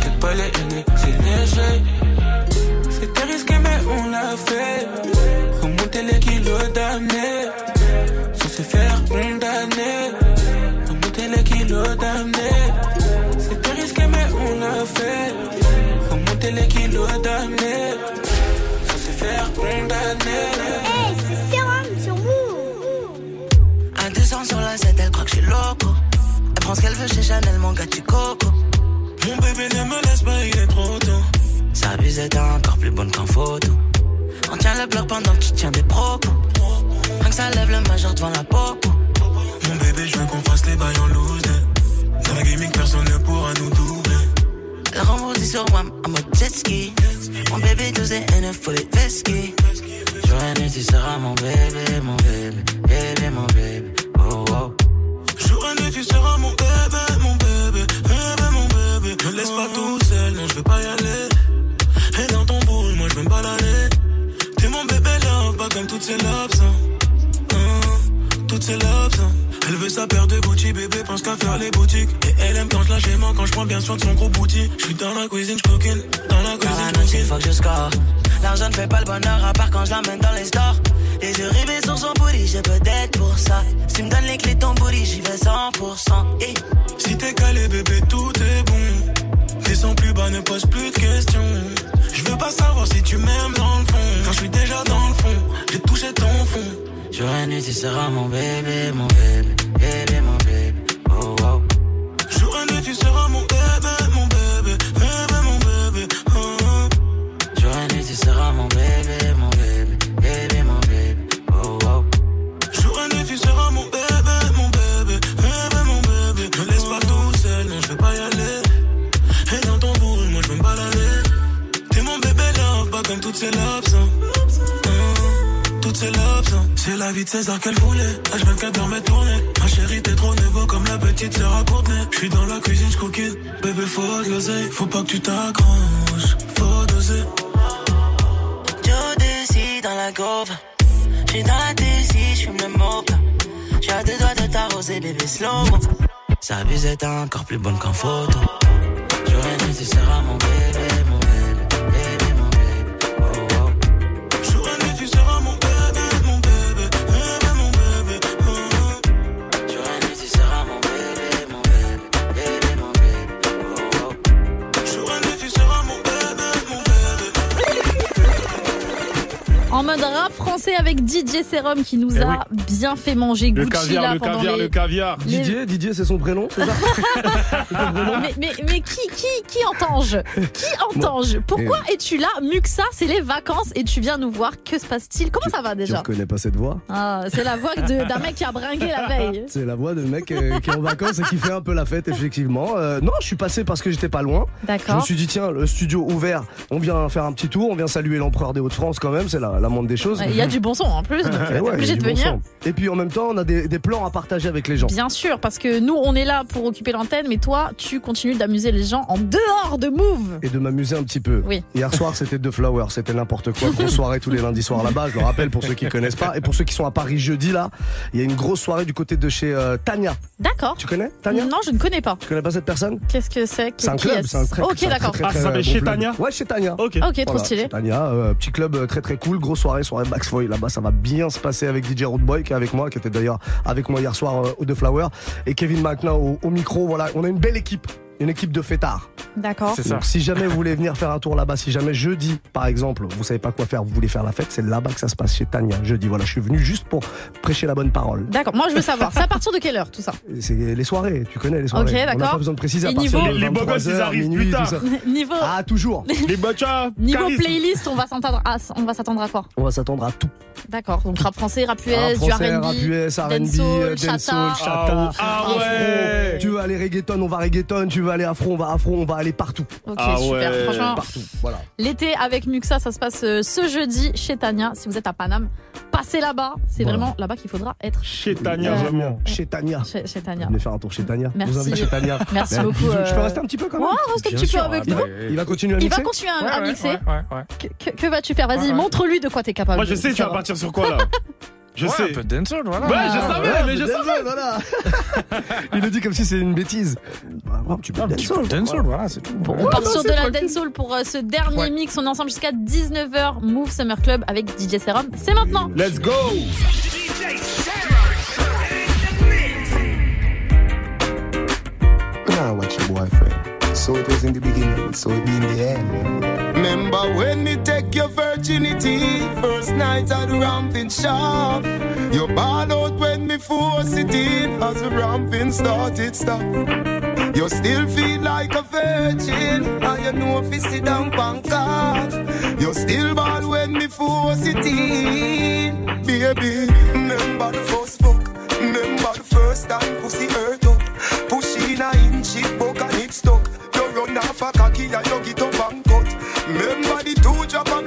Je pas les haines, c'est léger. C'était risqué, mais on l'a fait. Remonter les kilos d'années. Sans se faire condamner. Remonter les kilos d'années. C'était risqué, mais on l'a fait. Remonter les kilos d'années. Sans se faire condamner. Hey, c'est sérum sur Move. Un 200 sur la 7, elle croit que je suis loco. Elle prend ce qu'elle veut chez Chanel, mon gars, tu coco. Mon bébé ne me laisse pas, il est trop tôt. Sa bise est encore plus bonne qu'en photo. On tient le bloc pendant que tu tiens des propos. Rien que ça lève le majeur devant la popo. Mon bébé, je veux qu'on fasse les bails en loose. Dans la gaming, personne ne pourra nous doubler. Elle rembourse sur moi en mode jet ski. Mon bébé 12 et N, faut les. J'aurais né, tu seras mon bébé, mon bébé, bébé, mon bébé. Oh, oh. Tu seras mon bébé, mon bébé, bébé, mon bébé. Me laisse pas tout seul, non, je veux pas y aller. Et. T'es mon bébé love, pas comme toutes ces lobes. hein. Hein, Toutes ces lobes. hein. Elle veut sa paire de Gucci, bébé pense qu'à faire les boutiques. Et elle aime quand je lâche les mains, quand je prends bien soin de son gros bouti. Je suis dans la cuisine, je dans la cuisine, je faut que je score. L'argent ne fait pas le bonheur à part quand je l'emmène dans les stores. Les yeux rivés sur son booty, j'ai peut-être pour ça. Si me donnes les clés de ton booty, j'y vais 100%. Hey. Si t'es calé, bébé, tout est bon. Descends plus bas, ne pose plus de questions. Je veux pas savoir si tu m'aimes dans le fond. Quand je suis déjà dans le fond, j'ai touché ton fond. Tu seras mon bébé, mon bébé, bébé, mon C'est la vie de César qu'elle voulait. H24 dans mes tournées. Ma chérie, t'es trop nouveau comme la petite sœur à Courtenay. Je suis dans la cuisine, je cooking. Bébé, faut l'oseille. Faut pas que tu t'accroches. Faut doser. Joe décide dans la gauve. J'suis dans la DC, j'fume le mocha. J'ai à deux doigts de t'arroser, bébé slow. Sa bise est encore plus bonne qu'en photo. Seras mon bébé, mon bébé, français avec DJ Serum qui nous Eh a bien fait manger Le Gucci caviar, là le pendant caviar, les- le caviar. Les- Didier, Didier, c'est son prénom, c'est ça mais, mais, mais qui, qui, qui entange Qui entange Pourquoi es-tu là? Muxa, c'est les vacances et tu viens nous voir. Que se passe-t-il? Comment ça va Tu déjà reconnais pas cette voix? Ah, C'est la voix d'un mec qui a bringué la veille. C'est la voix de mec euh, qui est en vacances et qui fait un peu la fête, effectivement. Euh, non, je suis passé parce que j'étais pas loin. D'accord. Je me suis dit, tiens, le studio ouvert, on vient faire un petit tour, on vient saluer l'empereur des Hauts-de-France quand même, c'est la, la moindre des choses. Il y a du bon son en plus, donc t'es ouais, obligé de du bon venir. son. Et puis en même temps, on a des, des plans à partager avec les gens. Bien sûr, parce que nous, on est là pour occuper l'antenne, mais toi, tu continues d'amuser les gens en dehors de Move. Et de m'amuser un petit peu. Oui. Hier soir, c'était The Flower, c'était n'importe quoi. Grosse soirée tous les lundis soirs là-bas, je le rappelle pour ceux qui connaissent pas. Et pour ceux qui sont à Paris jeudi, là, il y a une grosse soirée du côté de chez euh, Tania. D'accord. Tu connais Tania? Non, je ne connais pas. Tu connais pas cette personne? Qu'est-ce que c'est? C'est un Qui club, c'est un très Ok, d'accord. très, Ah, ça s'appelle bon chez club. Tania Ouais, chez Tania. Ok. Ok, trop stylé. Tania, euh, petit club euh, très très cool, grosse soirée, soirée Max Foy. Là-bas, ça va bien se passer avec DJ Roadboy qui est avec moi, qui était d'ailleurs avec moi hier soir euh, au The Flower, et Kevin maintenant au, au micro. Voilà, on a une belle équipe. Une équipe de fêtards. D'accord. Donc, si jamais vous voulez venir faire un tour là-bas, si jamais jeudi, par exemple, vous savez pas quoi faire, vous voulez faire la fête, c'est là-bas que ça se passe chez Tania. Jeudi, voilà, je suis venu juste pour prêcher la bonne parole. D'accord, moi je veux savoir, c'est à partir de quelle heure tout ça C'est les soirées, tu connais les soirées. Ok, On n'a d'accord. pas besoin de préciser à niveau- de Les- les beaux 23 gosses, ils heures, arrivent minuit, plus tard. Niveau, Ah, toujours. Les bachas. niveau charisme. playlist, on va s'attendre à, on va s'attendre à quoi On va s'attendre à tout. D'accord, donc rap français, rap US, du R&B, rap US, R&B, dancehall, euh, chata. Ah afro. ouais. Tu veux aller reggaeton, on va reggaeton. Tu veux aller afro, on va afro. On va aller partout. Ok, Ah super. ouais. Franchement, Partout. Voilà. l'été avec Muxa, ça se passe euh, ce jeudi chez Tania. Si vous êtes à Paname, passez là-bas. C'est Voilà. vraiment là-bas qu'il faudra être Chez Tania, Euh, vraiment. Chez Tania. chez, chez Tania. Venez faire un tour chez Tania. Merci. Vous invite chez Tania. Merci Ben, beaucoup, bisous. Je peux euh, rester un petit peu quand Ouais, même reste un petit peu avec nous. Il va continuer à Il mixer va continuer à, Ouais, à ouais, mixer. ouais, ouais, ouais. Que, que- que vas-tu faire? Vas-y, Ouais, ouais. montre-lui de quoi t'es capable. Moi, je sais, tu vas partir sur quoi là Je Ouais, sais. un peu de dancehall, voilà. Ouais, je Ah, savais, Ouais, mais je dancehall, savais. voilà. Il le dit comme si c'est une bêtise. Bah, ouais, tu peux Un petit peu de dancehall, voilà, c'est tout. Bon, on Ouais, part non, sur de la dancehall pour euh, ce dernier Ouais. mix. On est ensemble jusqu'à 19h. Move Summer Club avec DJ Serum. C'est maintenant. Let's go. Now watch your boyfriend. So it was in the beginning, so it be in the end. Remember when me take your virginity, first night at the ramping shop. You ball out when me force it in, as the ramping started stop. You still feel like a virgin, and you know if you sit down pancart. You still ball when me force it in, baby. Remember the first fuck, remember the first time pussy hurt up. Push in a inch, it broke and it stuck. You run off a cocky and you get and. Remember the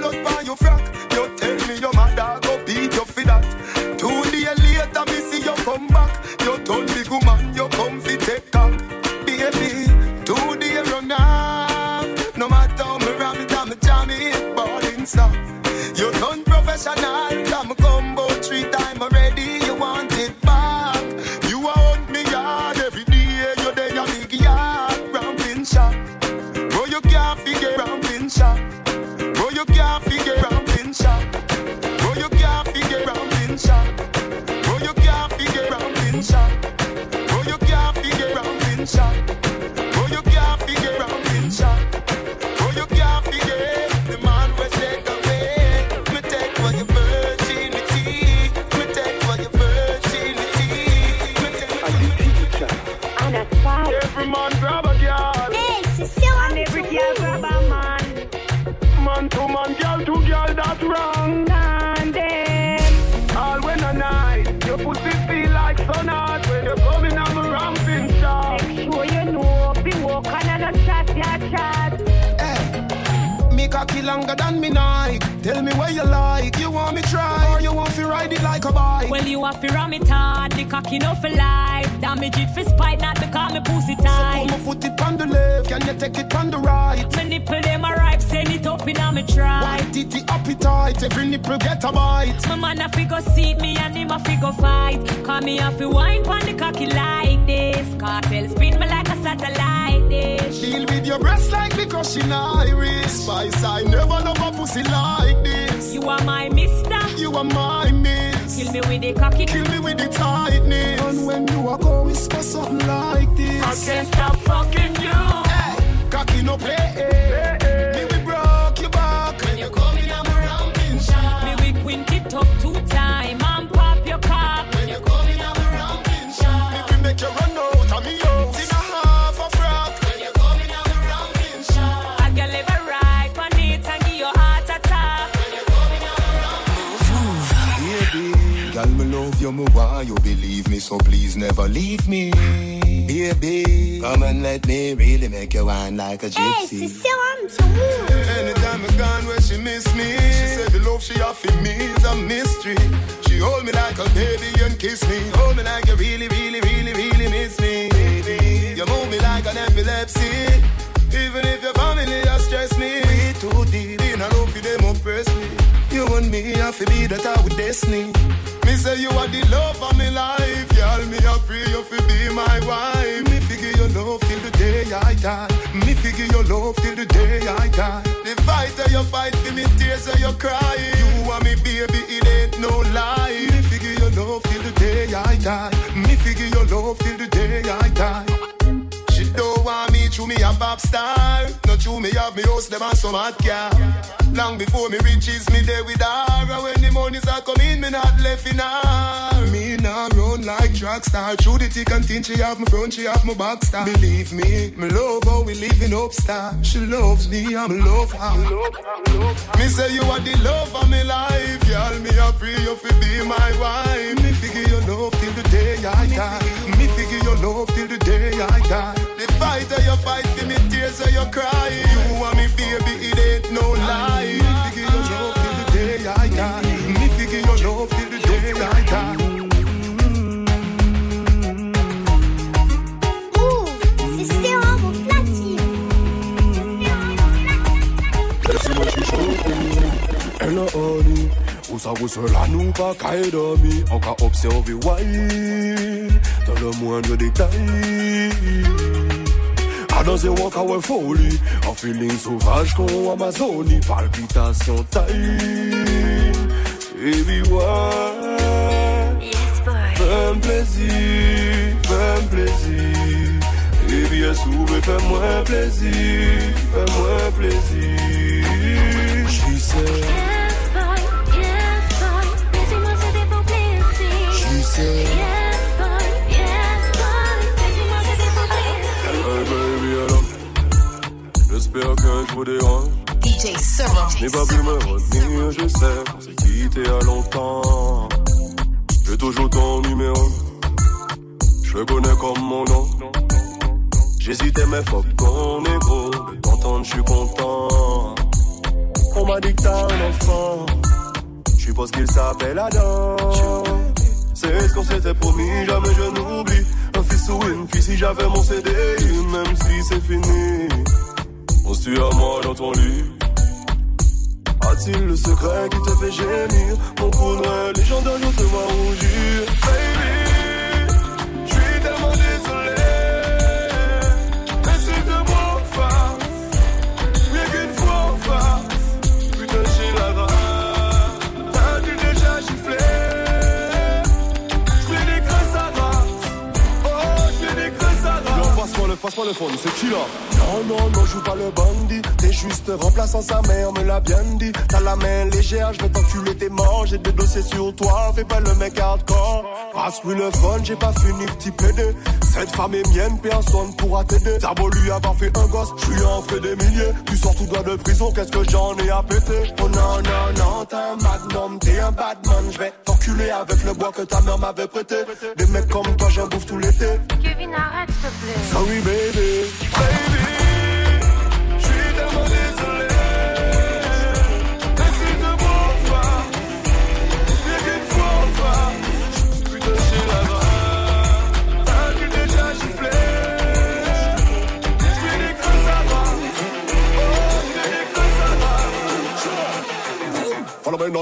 longer than me Nike. Tell me where you like. You want me try or you want to ride it like a bike? Well, you have to ram it hard, the cocky no for life. Damage it for spite, not because me pussy tight. So put my foot it on the left, can you take it on the right? My nipple them a ripe, send it up in a me try. White titty appetite, every nipple get a bite. My man a fi go seat me and him a fi go fight. Call me a fi wine pon the cocky like this. Cartel spin me like a satellite dish. Deal with your breast like me crushing iris. Spice, I never love a pussy like this. You are my mister. You are my miss. Kill me with the cocky. Kill me with the tightness. And when you are go whisper something like this. I can't stop fucking you. Hey, cocky no play. Me we you, me want you believe me, so please never leave me. Baby, come and let me really make you wine like a gypsy. Hey, c'est Serum sur Move. Anytime I gone where she miss me, she said the love she offer me is a mystery. She hold me like a baby and kiss me, hold me like you really, really, really, really miss me. Baby, you move me like an epilepsy. Even if your family has stressed me, we too deep in a love for them oppress me. You and me have to be that our destiny. Me say you are the love of my life, girl. Me I pray you fi be my wife. Me figure your love till the day I die. Me figure your love till the day I die. The fight that you fight for me, tears that you cry. You and me, baby, it ain't no lie. Me figure your love till the day I die. Me figure your love till the day I die. Don't want me to me a pop star. Not true me have me house them and some hot car. Long before me riches me there with her. And when the monies are coming, me not left in her. Me now run like track star. Through the thick and thin, she have my front, she have my back star. Believe me, me love how we living up star. She loves me, I'm love her. Love, love Me say you are the love of me life, girl. Me a pray you fi be my wife. Me figure your love till the day I die. Me figure your love till the day I die. Fight that you fight for me, tears that you cry. You and me, baby, it ain't no lie. Me figure your love till the day I die. Me figure your love till the day I die. Move, c'est Serum au platine. Laisse-moi chuchoter, elle a honey Usa la nous pas qu'à dormir On qu'a observé wine Dans le moindre détail Danser on qu'a ouais folie En feeling sauvage qu'on Amazonie Palpitation taille Baby ouais Fais-moi plaisir, fais-moi plaisir. Baby est fais-moi plaisir Fais-moi plaisir. She said vous dérange DJ Serum. N'ai pas pu me retenir, je sais qu'on s'est quitté à longtemps. J'ai toujours ton numéro. Je le connais comme mon nom. J'hésitais mais fuck ton ego De t'entendre je suis content. On m'a dit que t'as un enfant. Je suppose qu'il s'appelle Adam. C'est ce qu'on s'était promis, jamais je n'oublie. Un fils ou une fille si j'avais mon CD Même si c'est fini On se tue à moi dans ton lit. A-t-il le secret qui te fait gémir? Mon coup noir, légendaire, je te vois rougir Baby, je suis tellement désolé. Mais c'est de mon face Rien qu'une fois en face Putain, j'ai la rage T'as-tu déjà giflé? Je fais des creux, ça rase Oh, je fais des creux, ça rase Passe-moi le, passe-moi téléphone, c'est qui là? Non, non, non, joue pas le bandit. T'es juste remplaçant sa mère, me l'a bien dit. T'as la main légère, je vais t'enculer tes morts. J'ai des dossiers sur toi, fais pas le mec hardcore. Passe-lui le fun, j'ai pas fini, petit PD. Cette femme est mienne, personne pourra t'aider. T'as beau lui avoir fait un gosse, je lui en ferai des milliers. Tu sors tout droit de prison, qu'est-ce que j'en ai à péter? Oh non, non, non, t'es un magnum, t'es un badman. Je vais t'enculer avec le bois que ta mère m'avait prêté. Des mecs comme toi, j'en bouffe tout l'été. Kevin, arrête, s'il te plaît. Sorry, baby. Baby,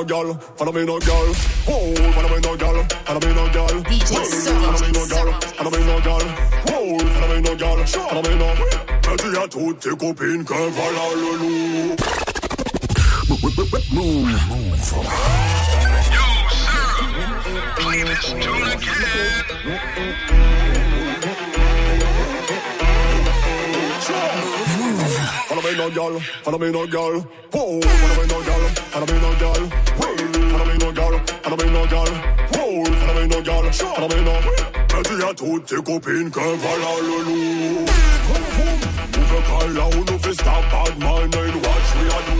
girl, follow me no girl. Oh, follow me no girl, follow me no girl. Follow me no girl, follow me no girl. Oh, follow me no girl, follow me no. Dis à toutes tes copines que voilà le loup. Follow me no girl, follow me no girl. Oh, follow me no girl, follow me no girl. Oh, follow me no girl, follow me no girl. Oh, follow me no girl, follow me no. Mais dis à toutes tes copines que voilà le loup. Ouvre call là où nous fait stop bad mind and watch we a do.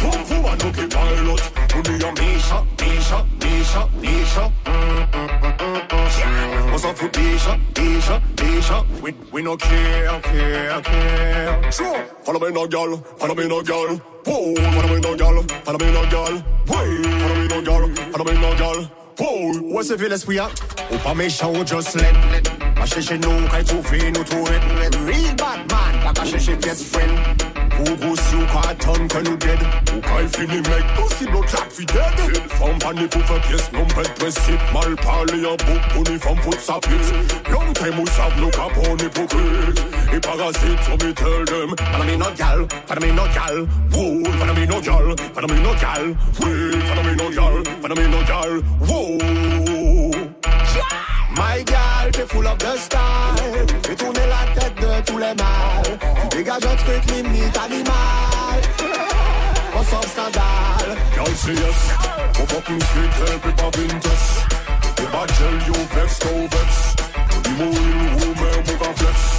Boom, boom, I don't keep pilot. We be a Misha, Misha, Misha, Misha. On s'en fout, Misha, Misha, Misha. We, we no care, care, care. Sure. Follow me no girl, follow me no girl. Whoa, follow me no girl, follow me no girl. Wait, follow me no girl, follow me no girl. Whoa, où est-ce que l'esprit a? Ou pas méchant ou just let. Pas chercher nous, quand fais nous it. Real bad man, pas chercher best friend. Ou gros si ou quand attendre que nous dead. Ou quand il finit mec, possible au clap fi dead? Femme panique pour faire pièce, non pète principe. Mal parler en boucle, pour ni femme fout sa pisse. Long time ou savent nous capons hypocrite. Et parasites, so me tell them. Follow me no gal, follow me no gal. Whoa, follow me no gal, follow me no gal. Wait, follow me no gal, follow me no gal. Whoa. My gal, t'es full of the style. Fais tourner la tête de tous les mâles. Tu dégages un truc limite animal. On sort scandale. Girl, say yes. Go fucking straight, help it pas vintage. The bad gel, you vex, no vex. The more in woman, move and flex.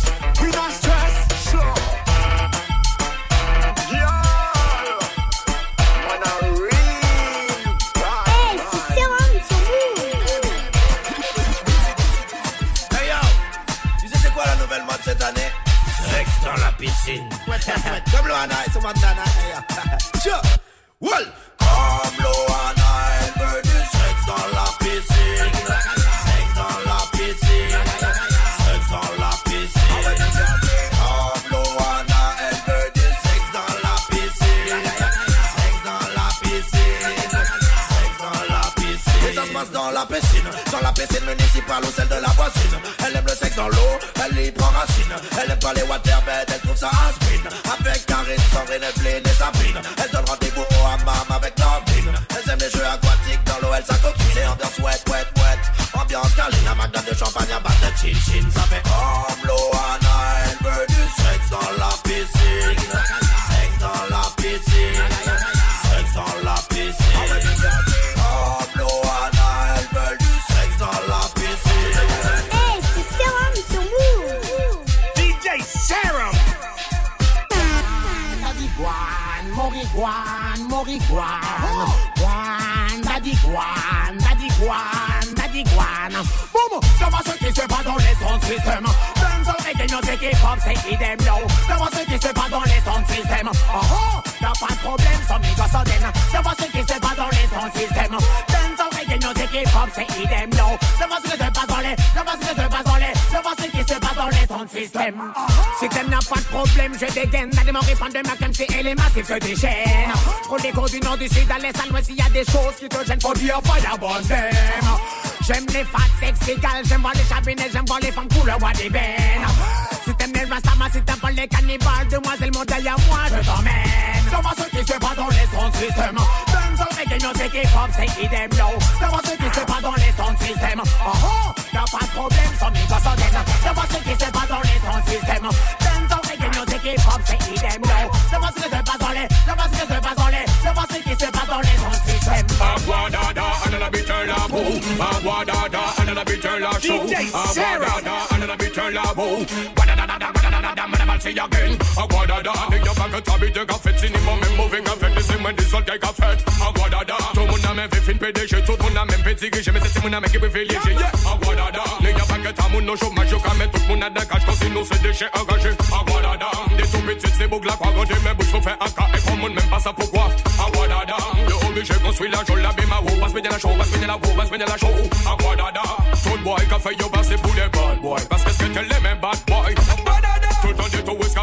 piscine. Comme Loana et son bandana. Hey, yo. Tiens, well. Veut du sexe dans la piscine. Sexe dans la piscine. Sexe dans la piscine. Sexe dans la piscine. Dans la piscine. Dans la piscine. Municipale ou celle de la voisine. Elle aime le sexe dans l'eau, elle y prend racine. Elle aime pas les waterbeds, elle trouve ça. Avec Karine, Sandrine, Evelyne et Sabine. Elle donne rendez-vous au hammam avec Nordine. Elle aime les jeux aquatiques dans l'eau, elle s'acoquine. C'est ambiance wet, wet, wet. Ambiance câline, un magnum de champagne, un bat de chin chin. Ça fait comme Loana, pop, c'est idem, yo. D'avoir ce qui se passe dans les sons système. Oh oh, y'a pas de problème, sans mi gossodène. D'avoir ce qui se passe dans les sons système. Dans le reggae, nos c'est idem, yo. D'avoir ce qui se passe dans les, d'avoir ce qui se passe dans les, ce qui se passe dans les sons système. Si t'aimes n'a pas de problème, je dégaine. T'as des morts répandent de ma MC et les massifs se déchaînent. Pour les cours du nord, du sud, à l'est, à l'ouest, s'il y a des choses qui te gênent, faut dire pas la bonne. J'aime les fat sex égales, j'aime voir les chabinets, j'aime voir les femmes couleur bois des bennes. Si t'aimes les rastamas, si t'aimes pas les cannibales, demoiselles, modèle, à moi, je t'emmène. D'avoir ce qui se passe dans les sons système. Dans le reggae, nos équipes pop, c'est idem, yo. D'avoir ce qui se passe dans les sons système. Oh oh, y'a pas de problème, sans mi gossodène. D'avoir ce qui se passe dans les sons système. Dancehall reggae music hip hop c'est idem yo. Je vois ce que se passe dans les, je vois ce que se passe dans les, je vois ce qui se passe dans les autres systèmes. Aguadada, another bit turn la boo. Aguadada, another bit turn la show. Aguadada, another bit turn la boo. Wadadada, wadadada, madame, see again. Aguadada, nigga, y'a pas que ta bite qu'a fait. Cinéma, même mauvais qu'a fait. Laissez moi des soldats qu'a fait. Aguadada, tout le monde a même fait fin PDG. Tout le monde a même fait diriger. Mais c'est mon ami qui privilégié. Aguadada, nigga, pas que ta moun au chômage. Yo, quand même, tout le monde a des cash. Quand sinon, c'est déchets engagés. Aguadada, des tout petites, c'est beau que la croix. Quand mes bouches, faut faire un cas. Et comme on même pas ça pourquoi. Aguadada, le obligé construit la jolie, la bima, ou passe bien la show, passe bien la show, passe bien la show. Aguadada, tout boy qu'a fait yo passer pour les bad boys. Parce que c'est qu'elle les mêmes bad boys.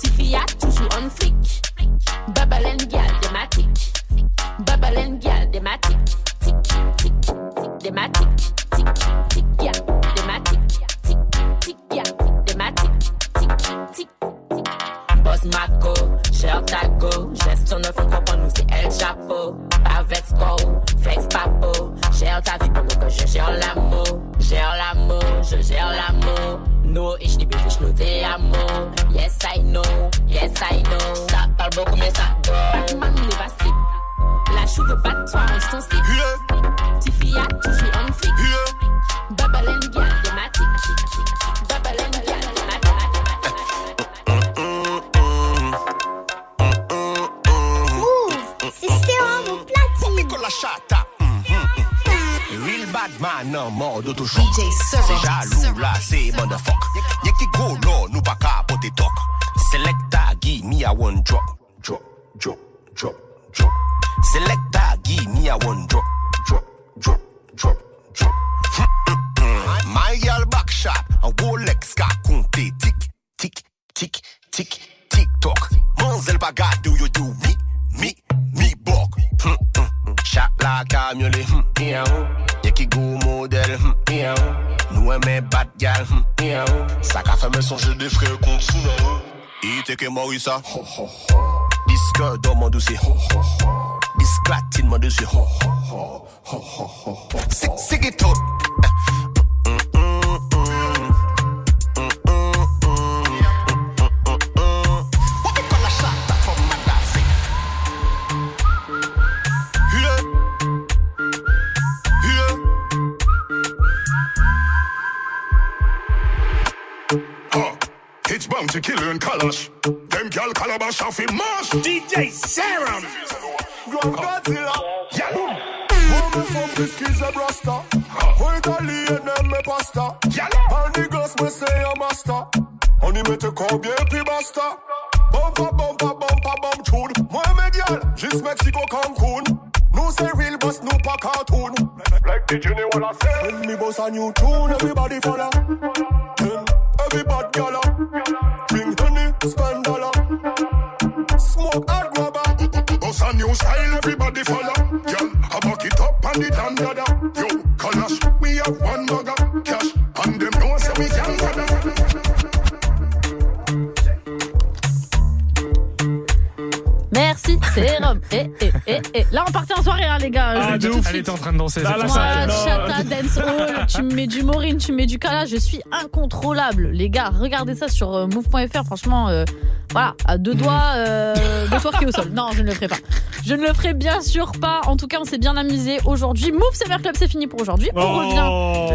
Tiffy a toujours on flic. Bubble and gal, dématique. Bubble and gal, dématique. Tic, tic, tic, dématique. Tic, tic, ya, dématique. Tic, tic, ya, dématique. Tic, tic, Boss Mako, cher Tago, gestion neuf, on comprend nous c'est El Chapeau. Pas vex go, flex papo, gère ta vie pendant que je gère l'amour. Gère l'amour, je gère l'amour. No, ich liebe dich nur te amo. Yes, I know, yes, I know. Ça parle beaucoup, mais ça go. Batman, va slip. La chou veut pas de toi, range ton slip. Tiffy a toujours on flic. Man nan mord toujours C'est jaloux là, c'est motherfuck Y'a qui go là, nous pas capoter talk. Selecta, give me a one drop. Drop, drop, drop, drop. Selecta, give me a one drop. Drop, drop, drop, drop. My girl back shot Un Rolex ka compter Tic, tic, tic, tic, tic toc Manzel pa gade ou yo do mi, mi, mi bok. Chat la kamyole, hum, miaou Y'a qui go miaou Nous aimons bad gal, hum, miaou Ça qu'a fait me songer des frères contre Sunao Ite Disque dans mon dossier. Disclatine mon dossier. C'est c'est qui tout It's bound to kill you in colors. Them gal calabash off in mash. DJ Serum. Grand Godzilla. Yeah. Mama from the skis a brasta. Who Italian them me pasta. And the girls me say a master. Honey me te call bien basta. Bumpa bumpa bumpa bum tune. Moi me gal, juste Mexico Cancun. Nous c'est real boss, nous pas cartoon. Like the Jimmy wanna say. When me boss a new tune, everybody follow. Then everybody gala. Bring honey, spend dollar. Smoke hard grabber. Boss a new style, everybody follow. Girl, I back it up and it and dada. Yo, Merci, c'est Rome. Et, et, et, et. Là, on partait en soirée, hein, les gars. je Ah, de tout de ouf. suite. Elle était en train de danser. Là, pour ça-. Chata Dance Hall, tu me mets du Maureen, tu me mets du Kala, je suis incontrôlable. Les gars, regardez ça sur euh, move.fr, franchement, euh, voilà, à deux doigts, euh, deux doigts qui au sol. Non, je ne le ferai pas. Je ne le ferai bien sûr pas. En tout cas, on s'est bien amusé aujourd'hui. Move Summer Club, c'est fini pour aujourd'hui. On revient.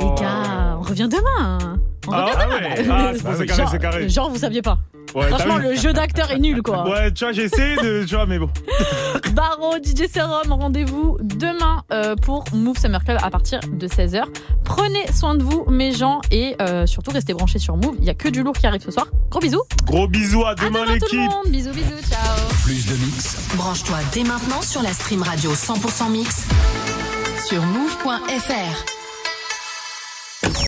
Les gars, on revient demain. Ah, ah demain. ouais. Ah, c'est bon, c'est carré, Genre- c'est carré. Genre, vous saviez pas. Ouais, Franchement, le jeu d'acteur est nul, quoi. Ouais, tu vois, j'ai essayé de. Tu vois, mais bon. Baro, DJ Serum, rendez-vous demain euh, pour Move Summer Club à partir de 16h. Prenez soin de vous, mes gens, et euh, surtout restez branchés sur Move. Il y a que du lourd qui arrive ce soir. Gros bisous. Gros bisous, à À demain, demain tout le l'équipe. Bisous, bisous, ciao. Plus de mix. Branche-toi dès maintenant sur la stream radio 100% mix sur move.fr.